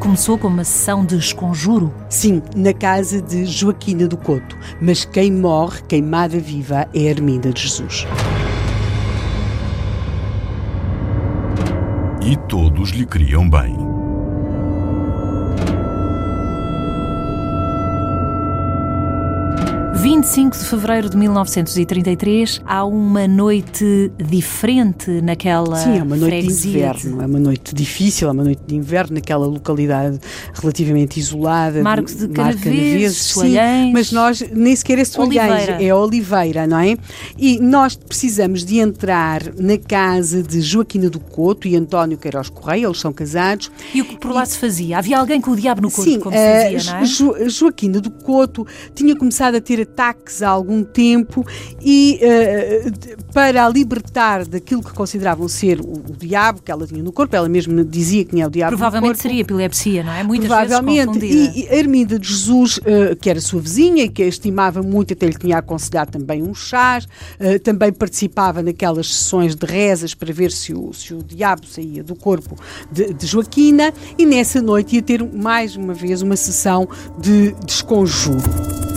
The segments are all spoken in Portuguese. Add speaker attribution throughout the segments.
Speaker 1: começou com uma sessão de esconjuro?
Speaker 2: Sim, na casa de Joaquina do Couto. Mas quem morre, queimada viva, é Arminda de Jesus.
Speaker 3: E todos lhe queriam bem.
Speaker 1: 25 de fevereiro de 1933, há uma noite diferente naquela
Speaker 2: Sim, é uma noite de inverno, é uma noite difícil, é uma noite de inverno naquela localidade relativamente isolada.
Speaker 1: Marcos de Canaveses, Soalhães.
Speaker 2: mas nós nem sequer é Soalhães, é Oliveira, não é? E nós precisamos de entrar na casa de Joaquina do Couto e António Queiroz Correia, eles são casados.
Speaker 1: E o que por lá se fazia? Havia alguém com o diabo no corpo,
Speaker 2: Sim,
Speaker 1: como
Speaker 2: eh,
Speaker 1: se dizia, não é?
Speaker 2: Jo- Joaquina do Couto tinha começado a ter ataques há algum tempo e de- para a libertar daquilo que consideravam ser o, o diabo que ela tinha no corpo, ela mesma dizia que tinha o diabo no
Speaker 1: Provavelmente seria epilepsia, não é? Muitas
Speaker 2: Provavelmente.
Speaker 1: vezes confundida.
Speaker 2: E, e Arminda de Jesus, eh, que era sua vizinha e que a estimava muito, até lhe tinha aconselhado também uns chás, eh, também participava naquelas sessões de rezas para ver se o, se o diabo saía do corpo de, de Joaquina, e nessa noite ia ter mais uma vez uma sessão de desconjuro.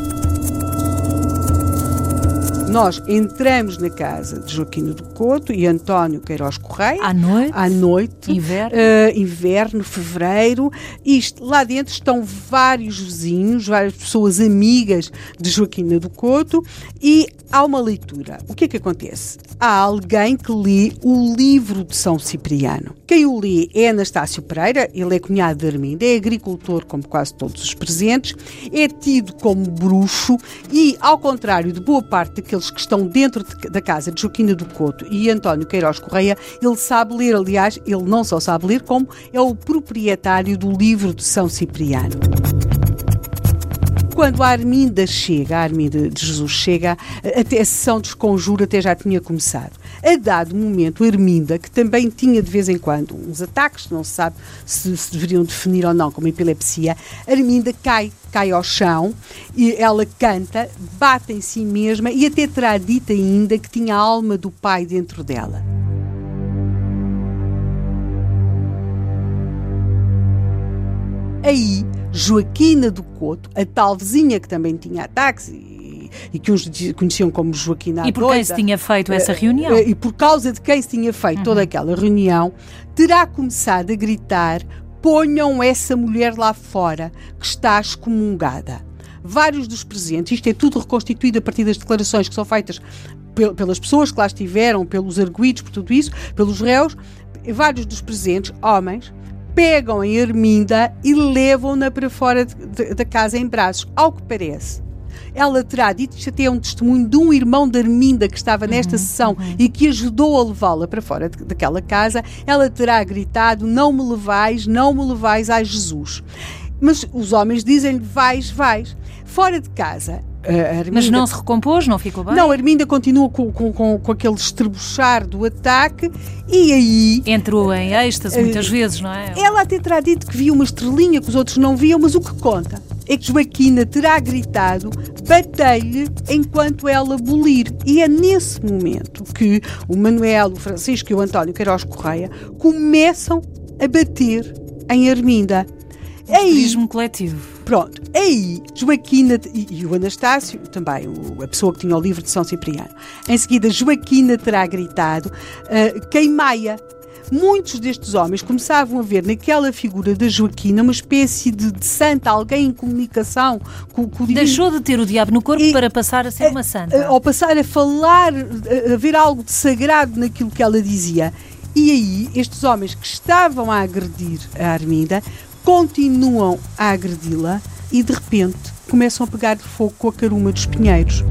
Speaker 2: Nós entramos na casa de Joaquina do Couto e António Queiroz Correia.
Speaker 1: À noite?
Speaker 2: À noite.
Speaker 1: Inverno?
Speaker 2: Uh, inverno, fevereiro. Isto, lá dentro estão vários vizinhos, várias pessoas amigas de Joaquina do Couto e há uma leitura. O que é que acontece? Há alguém que lê o livro de São Cipriano. Quem o lê é Anastácio Pereira, ele é cunhado de Arminda, é agricultor como quase todos os presentes, é tido como bruxo e, ao contrário de boa parte daqueles que estão dentro de- da casa de Joaquina do Couto e António Queiroz Correia, ele sabe ler, aliás, ele não só sabe ler, como é o proprietário do livro de São Cipriano. Quando a Arminda chega, a Arminda de Jesus chega, até a sessão de esconjuro até já tinha começado. A dado momento, a Arminda, que também tinha de vez em quando uns ataques, não se sabe se, se deveriam definir ou não como epilepsia, a Arminda cai, cai ao chão e ela canta, bate em si mesma e até terá dito ainda que tinha a alma do pai dentro dela. Aí, Joaquina do Couto, a tal vizinha que também tinha ataques e, e que uns conheciam como Joaquina
Speaker 1: E por quem se tinha feito essa
Speaker 2: eh,
Speaker 1: reunião?
Speaker 2: eh, E por causa de quem se tinha feito toda aquela reunião, terá começado a gritar: ponham essa mulher lá fora, que está excomungada. Vários dos presentes, isto é tudo reconstituído a partir das declarações que são feitas pel- pelas pessoas que lá estiveram, pelos arguídos, por tudo isso, pelos réus, vários dos presentes, homens, pegam em Arminda e levam-na para fora de- de- da casa em braços, ao que parece. Ela terá dito, isto até é um testemunho de um irmão da Arminda que estava nesta sessão e que ajudou a levá-la para fora de- daquela casa. Ela terá gritado: Não me levais, não me levais a Jesus. Mas os homens dizem-lhe: Vais, vais. Fora de casa.
Speaker 1: Mas não se recompôs, não ficou bem?
Speaker 2: não, a Arminda continua com, com, com, com aquele estrebuchar do ataque e aí
Speaker 1: Entrou em êxtase muitas
Speaker 2: Eh,
Speaker 1: vezes, não é?
Speaker 2: ela até terá dito que viu uma estrelinha que os outros não viam, mas o que conta é que Joaquina terá gritado batei-lhe enquanto ela bulir. E é nesse momento que o Manuel, o Francisco e o António Queiroz Correia começam a bater em Arminda. Aí,
Speaker 1: coletivo.
Speaker 2: Pronto, aí Joaquina e, e o Anastácio, também o- a pessoa que tinha o livro de São Cipriano. Em seguida, Joaquina terá gritado: ah, queimaia. Muitos destes homens começavam a ver naquela figura da Joaquina uma espécie de, de santa, alguém em comunicação com, com o divino.
Speaker 1: Deixou de ter o diabo no corpo
Speaker 2: E-
Speaker 1: para passar a ser uma santa.
Speaker 2: Ao passar a falar, a- a ver algo de sagrado naquilo que ela dizia. E aí, estes homens que estavam a agredir a Arminda continuam a agredi-la e de repente começam a pegar fogo com a caruma dos pinheiros.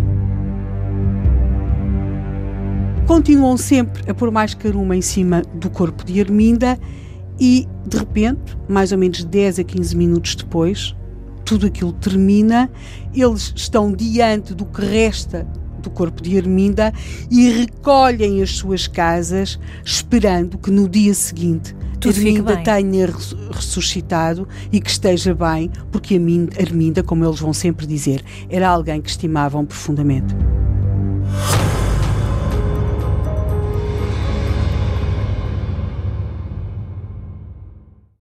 Speaker 2: Continuam sempre a pôr mais caruma em cima do corpo de Arminda e, de repente, mais ou menos 10 a 15 minutos depois, tudo aquilo termina, eles estão diante do que resta do corpo de Arminda e recolhem as suas casas, esperando que no dia seguinte
Speaker 1: Tudo
Speaker 2: Arminda tenha res- ressuscitado e que esteja bem, porque a Min- Arminda, como eles vão sempre dizer, era alguém que estimavam profundamente.